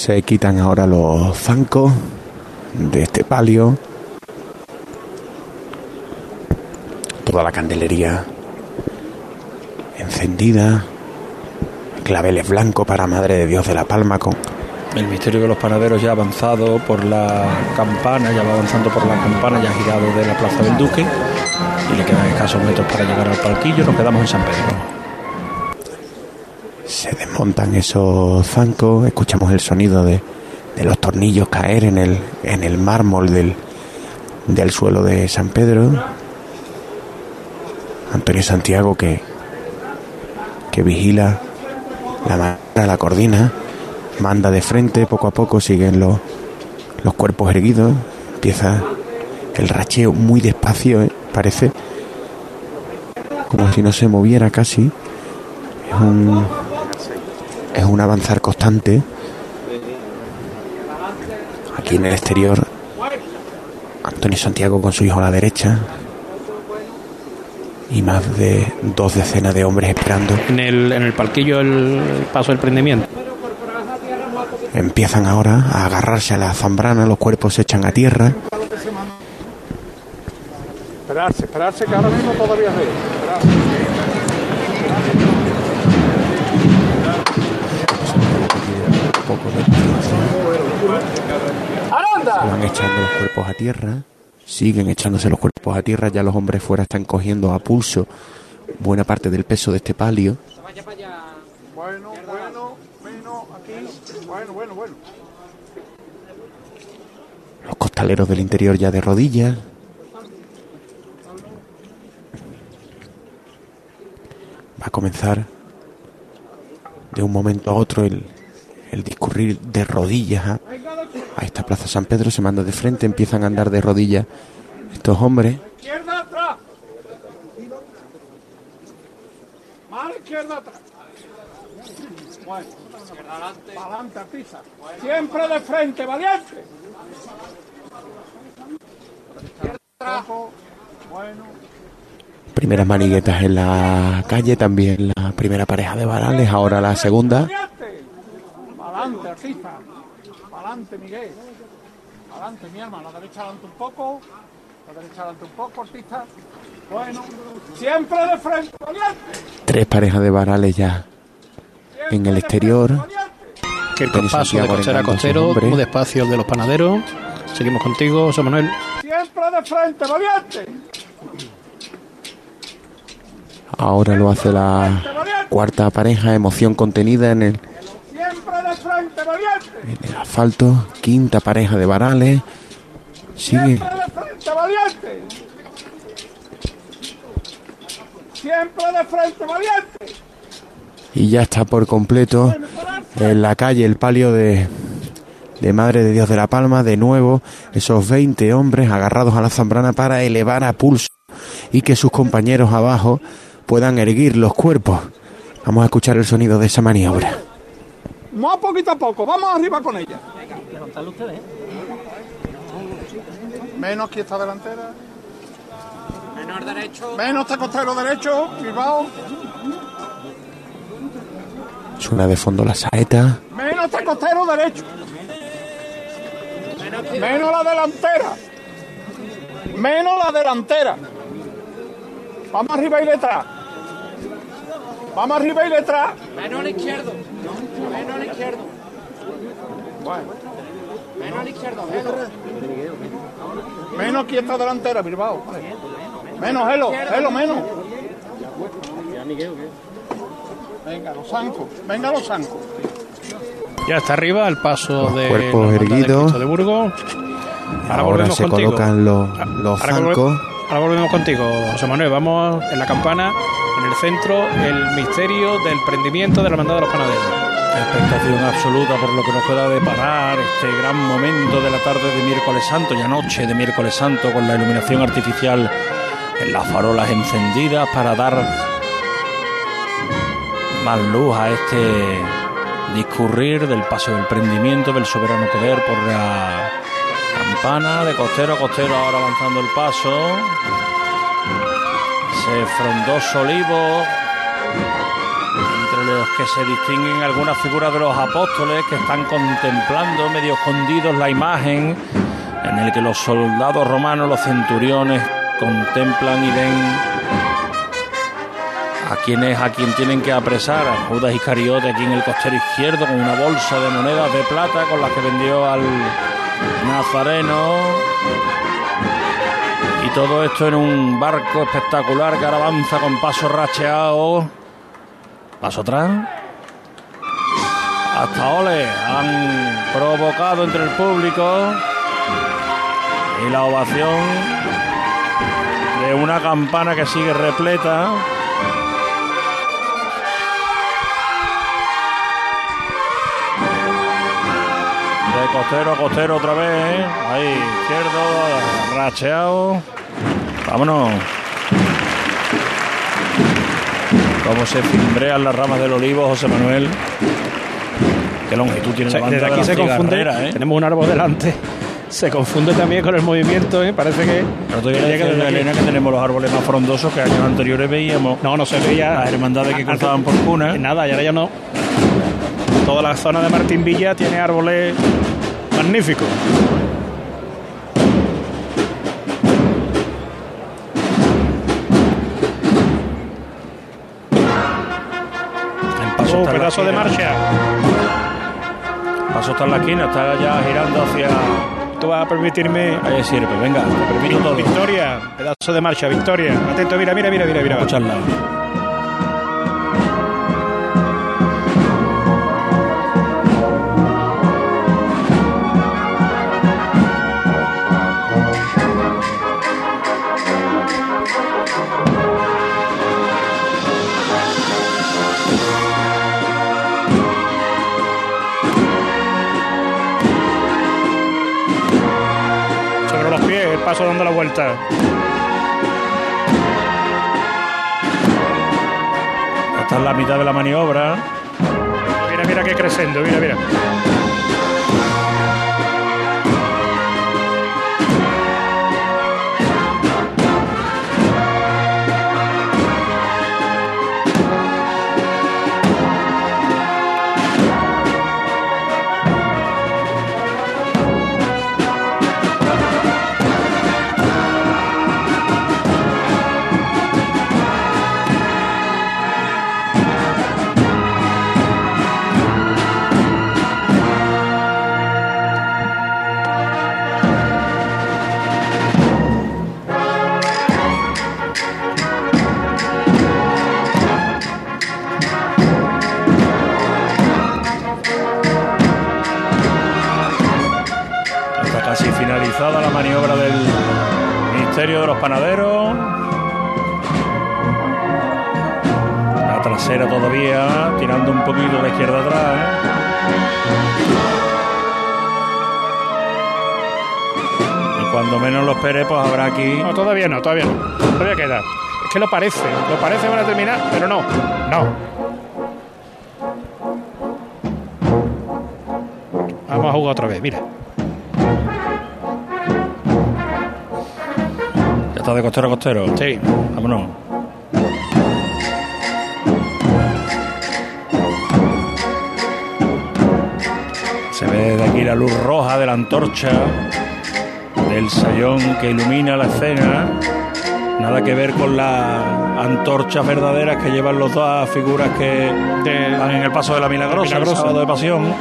Se quitan ahora los zancos de este palio. Toda la candelería encendida. Claveles blancos para Madre de Dios de la Palma con El misterio de los panaderos ya ha avanzado por la campana, ya va avanzando por la campana, ya ha girado de la Plaza del Duque y le quedan escasos metros para llegar al palquillo. Nos quedamos en San Pedro. Se desmontan esos zancos, escuchamos el sonido de, de los tornillos caer en el, en el mármol del, del suelo de San Pedro. Antonio Santiago que, que vigila la madera, la cordina, manda de frente, poco a poco siguen los, los cuerpos erguidos, empieza el racheo muy despacio, ¿eh? parece como si no se moviera casi. Es un, es un avanzar constante. Aquí en el exterior, Antonio Santiago con su hijo a la derecha y más de dos decenas de hombres esperando. En el, en el palquillo el paso del prendimiento. Empiezan ahora a agarrarse a la zambrana, los cuerpos se echan a tierra. Esperarse, esperarse que ahora mismo todavía es Se van echando los cuerpos a tierra. Siguen echándose los cuerpos a tierra. Ya los hombres fuera están cogiendo a pulso buena parte del peso de este palio. Bueno, bueno, aquí. Bueno, bueno, bueno. Los costaleros del interior ya de rodillas. Va a comenzar de un momento a otro el, el discurrir de rodillas a, a esta plaza San Pedro. Se manda de frente, empiezan a andar de rodillas estos hombres. Izquierda atrás. Mano izquierda atrás. Adelante. Artista. Siempre de frente, valiente. Izquierda atrás. Bueno. Primeras maniguetas en la calle, también la primera pareja de varales, ahora la segunda. Adelante, artista. Adelante, Miguel. Adelante, mi alma. La derecha adelante un poco. La derecha adelante un poco, artista. Bueno. Siempre de frente, valiente. Tres parejas de varales ya en el exterior. Que el Denis paso de Santiago costera a arengando a sus costero, muy despacio el de los panaderos. Seguimos contigo, José Manuel. Siempre de frente, valiente. Ahora lo hace la cuarta pareja, emoción contenida en el, Siempre de frente, valiente. En el asfalto. Quinta pareja de varales. Sigue Siempre de frente, valiente. Siempre de frente, valiente. y ya está por completo en la calle el palio de, de Madre de Dios de la Palma. De nuevo, esos 20 hombres agarrados a la zambrana para elevar a pulso y que sus compañeros abajo puedan erguir los cuerpos. Vamos a escuchar el sonido de esa maniobra. Más poquito a poco. Vamos arriba con ella. Levantarlo ustedes. Menos aquí esta delantera. Menor derecho. Menos este costero derecho. Bilbao. Suena de fondo la saeta. Menos este costero derecho. Menos la delantera. Menos la delantera. Vamos arriba y detrás. Vamos arriba y detrás. Menor izquierdo. Menor izquierdo. Bueno. Menor izquierdo. Menos. Menos aquí esta delantera, Bilbao. Menos, Helo, Helo, menos. Venga, los zancos. Venga, los zancos. Ya está arriba el paso de cuerpos de erguidos. Cristo de Burgos. Ahora volvemos se contigo. colocan los, los Ahora, volve- zancos. ahora volvemos contigo, José Manuel. Vamos en la campana, en el centro, el misterio del prendimiento de la hermandad de los panaderos. Expectación absoluta por lo que nos pueda deparar este gran momento de la tarde de miércoles santo y anoche de miércoles santo con la iluminación artificial en las farolas encendidas para dar más luz a este discurrir del paso del prendimiento del soberano poder por la campana de costero a costero ahora avanzando el paso. Ese frondoso olivo los que se distinguen algunas figuras de los apóstoles que están contemplando medio escondidos la imagen en el que los soldados romanos, los centuriones contemplan y ven a quien es a quien tienen que apresar, a Judas Iscariote aquí en el costero izquierdo con una bolsa de monedas de plata con las que vendió al Nazareno. Y todo esto en un barco espectacular que avanza con paso racheado. Paso atrás. Hasta ole. Han provocado entre el público. Y la ovación de una campana que sigue repleta. De costero a costero otra vez. ¿eh? Ahí, izquierdo, racheado. Vámonos. Cómo se cimbrean las ramas del olivo, José Manuel. Qué longitud tiene O sea, la banda desde de aquí se confunde. ¿eh? Tenemos un árbol delante. Se confunde también con el movimiento, ¿eh? Parece que. No te voy a que aquí- Elena, que tenemos los árboles más frondosos que años anteriores veíamos. No, no se veía. Las hermandades que cruzaban por cuna. Nada, y ahora ya no. Toda la zona de Martín Villa tiene árboles magníficos. Pedazo de marcha. Paso está en la esquina, está ya girando hacia tú vas a permitirme. Ahí sirve, venga, te permito todo. Victoria, pedazo de marcha, Victoria. Atento, mira, mira, mira, mira, mira. Escucharla. Paso dando la vuelta. Está en la mitad de la maniobra. Mira, mira qué crescendo, mira, mira. Espere, pues habrá aquí. No, todavía no, todavía no. Todavía queda. Es que lo parece, lo parece van a terminar, pero no, no. Vamos a jugar otra vez, mira. Ya está de costero a costero. Sí. Vámonos. Se ve de aquí la luz roja de la antorcha del sayón que ilumina la escena. Nada que ver con las antorchas verdaderas que llevan los dos figuras que van en el paso de la milagrosa, el Milagrosa. sábado de pasión.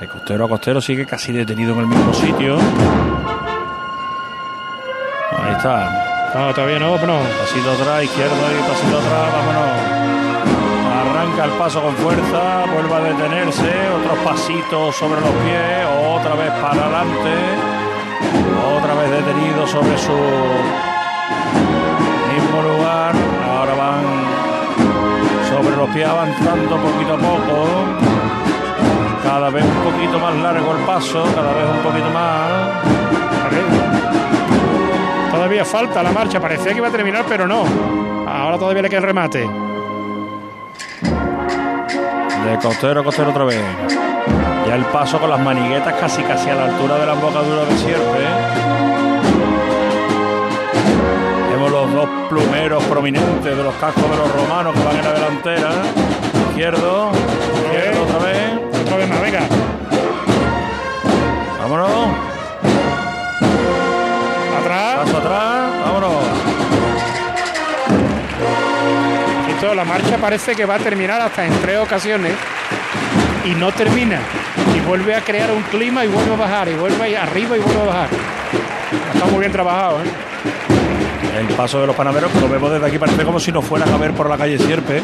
De costero a costero sigue casi detenido en el mismo sitio. Ahí está. No, todavía no, no. Pasito atrás, izquierdo y pasito atrás, vámonos. Arranca el paso con fuerza, vuelve a detenerse, otros pasitos sobre los pies, otra vez para adelante, otra vez detenido sobre su mismo lugar. Ahora van sobre los pies avanzando poquito a poco. Cada vez un poquito más largo el paso, cada vez un poquito más. Todavía falta la marcha, parecía que iba a terminar, pero no. Ahora todavía le queda el remate. De costero a costero otra vez. Ya el paso con las maniguetas casi casi a la altura de la embocadura de sierpe. Vemos los dos plumeros prominentes de los cascos de los romanos que van en la delantera. Izquierdo, izquierdo otra vez. Otra vez más, venga. Vámonos. La marcha parece que va a terminar hasta en tres ocasiones y no termina. Y vuelve a crear un clima y vuelve a bajar, y vuelve ahí arriba y vuelve a bajar. Está muy bien trabajado, ¿eh? El paso de los panaderos que lo vemos desde aquí parece como si nos fueran a ver por la calle Sierpe.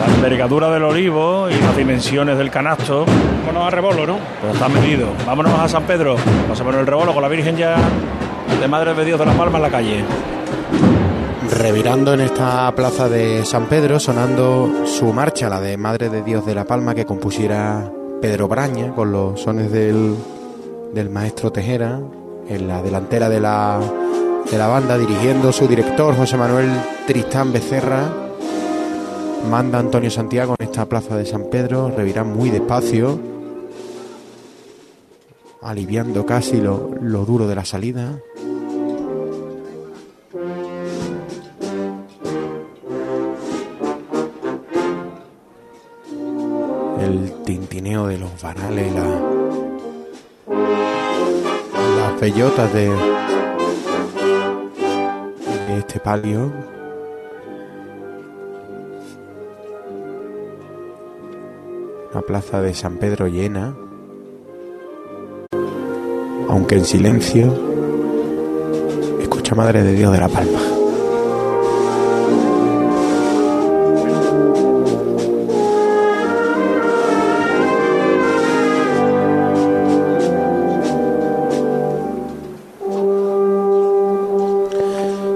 La envergadura del olivo y las dimensiones del canasto. Vámonos a rebolo, ¿no? Pero está medido. Vámonos a San Pedro. Pasamos el rebolo con la Virgen ya de Madre de Dios de las Palmas en la calle. Revirando en esta plaza de San Pedro, sonando su marcha, la de Madre de Dios de la Palma, que compusiera Pedro Braña, con los sones del, del maestro Tejera, en la delantera de la, de la banda, dirigiendo su director José Manuel Tristán Becerra. Manda Antonio Santiago en esta plaza de San Pedro, revirán muy despacio, aliviando casi lo, lo duro de la salida. De los varales, la, las bellotas de este palio. La plaza de San Pedro llena, aunque en silencio, escucha Madre de Dios de la Palma.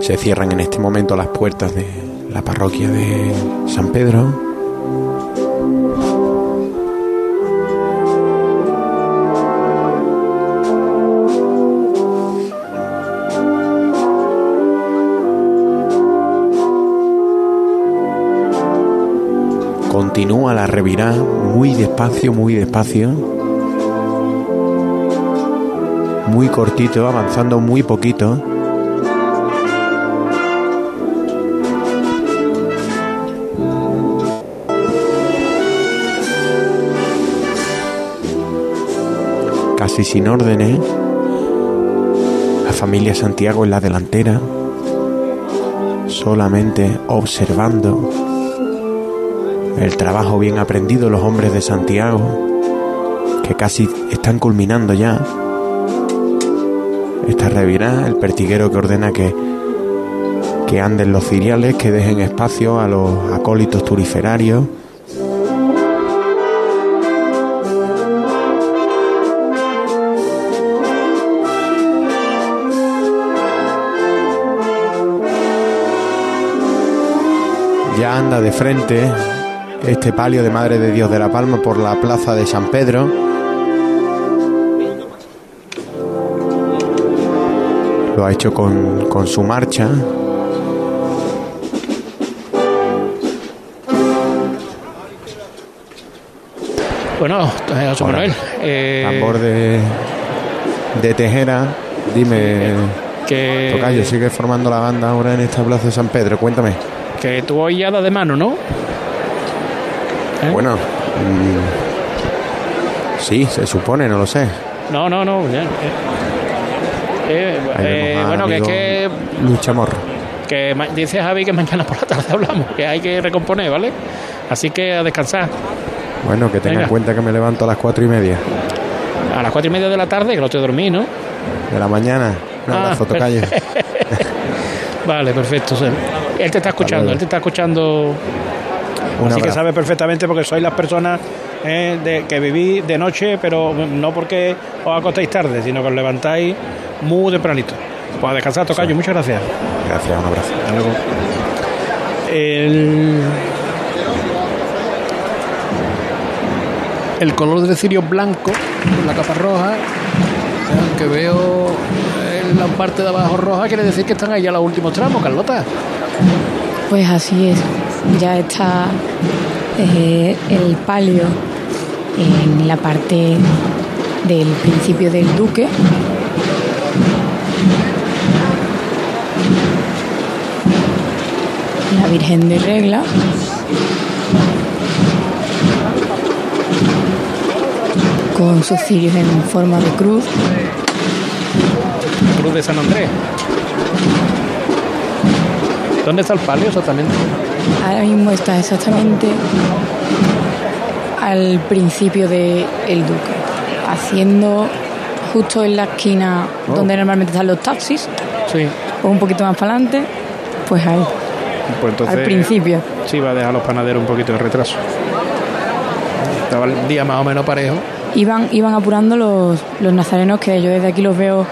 Se cierran en este momento las puertas de la parroquia de San Pedro. Continúa la revirá muy despacio, muy despacio. Muy cortito, avanzando muy poquito. Casi sin órdenes. La familia Santiago en la delantera, solamente observando el trabajo bien aprendido los hombres de Santiago, que casi están culminando ya. Esta revirá, el pertiguero que ordena que, que anden los ciriales, que dejen espacio a los acólitos turiferarios. Anda de frente este palio de Madre de Dios de la Palma por la plaza de San Pedro. Lo ha hecho con, con su marcha. Bueno, eh, José Manuel. eh, Tambor de, de Tejera. Dime, que, Tocayo, sigue formando la banda ahora en esta plaza de San Pedro. Cuéntame. Que tú hoy ya das de mano, ¿no? ¿Eh? Bueno, mm, sí, se supone, no lo sé. No, no, no. ya, eh. Eh, eh, bueno, que es que, Lucha Morro. que dice Javi que mañana por la tarde [laughs] hablamos, que hay que recomponer, ¿vale? Así que a descansar. Bueno, que tenga en cuenta que me levanto a las cuatro y media A las cuatro y media de la tarde, que no te dormí, ¿no? de la mañana. Un Ah, Tocayo. [laughs] Vale, perfecto. sea, Él te está escuchando, él te está escuchando. Un Así que sabe perfectamente porque sois las personas eh, de, que vivís de noche, pero no porque os acostáis tarde, sino que os levantáis muy tempranito. Pues a descansar, Tocayo, muchas gracias. Gracias, un abrazo. Hasta luego. El, El color del cirio blanco, con la capa roja, aunque veo en la parte de abajo roja, quiere decir que están ahí ya los últimos tramos, Carlota. Pues así es, ya está eh, el palio en la parte del principio del duque. La Virgen de Regla. Con sus cirios en forma de cruz. Cruz de San Andrés. ¿Dónde está el palio exactamente? Ahora mismo está exactamente al principio del el Duque, haciendo justo en la esquina Oh. donde normalmente están los taxis, Sí. o un poquito más para adelante, pues ahí, Pues entonces, al principio. Sí, va a dejar a los panaderos un poquito de retraso. Estaba el día más o menos parejo. Iban, iban apurando los, los nazarenos que yo desde aquí los veo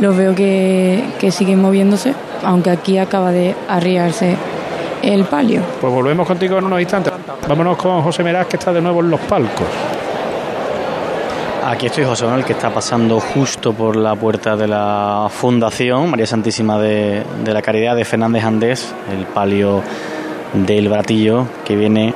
los veo que, que siguen moviéndose, aunque aquí acaba de arriarse el palio. Pues volvemos contigo en unos instantes. Vámonos con José Meraz, que está de nuevo en los palcos. Aquí estoy José Manuel, que está pasando justo por la puerta de la Fundación María Santísima de, de la Caridad de Fernández Andés, el palio del Bratillo, que viene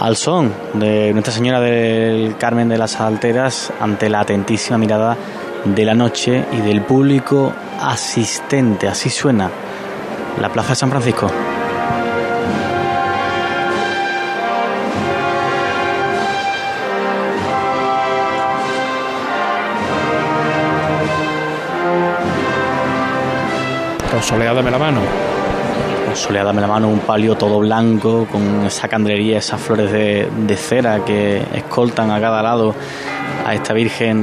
al son de Nuestra Señora del Carmen de las Alteras ante la atentísima mirada de la noche y del público asistente. Así suena la Plaza de San Francisco. Con Soledad, dame la mano. solía darme la mano un palio todo blanco con esa candelería, esas flores de, de cera que escoltan a cada lado a esta Virgen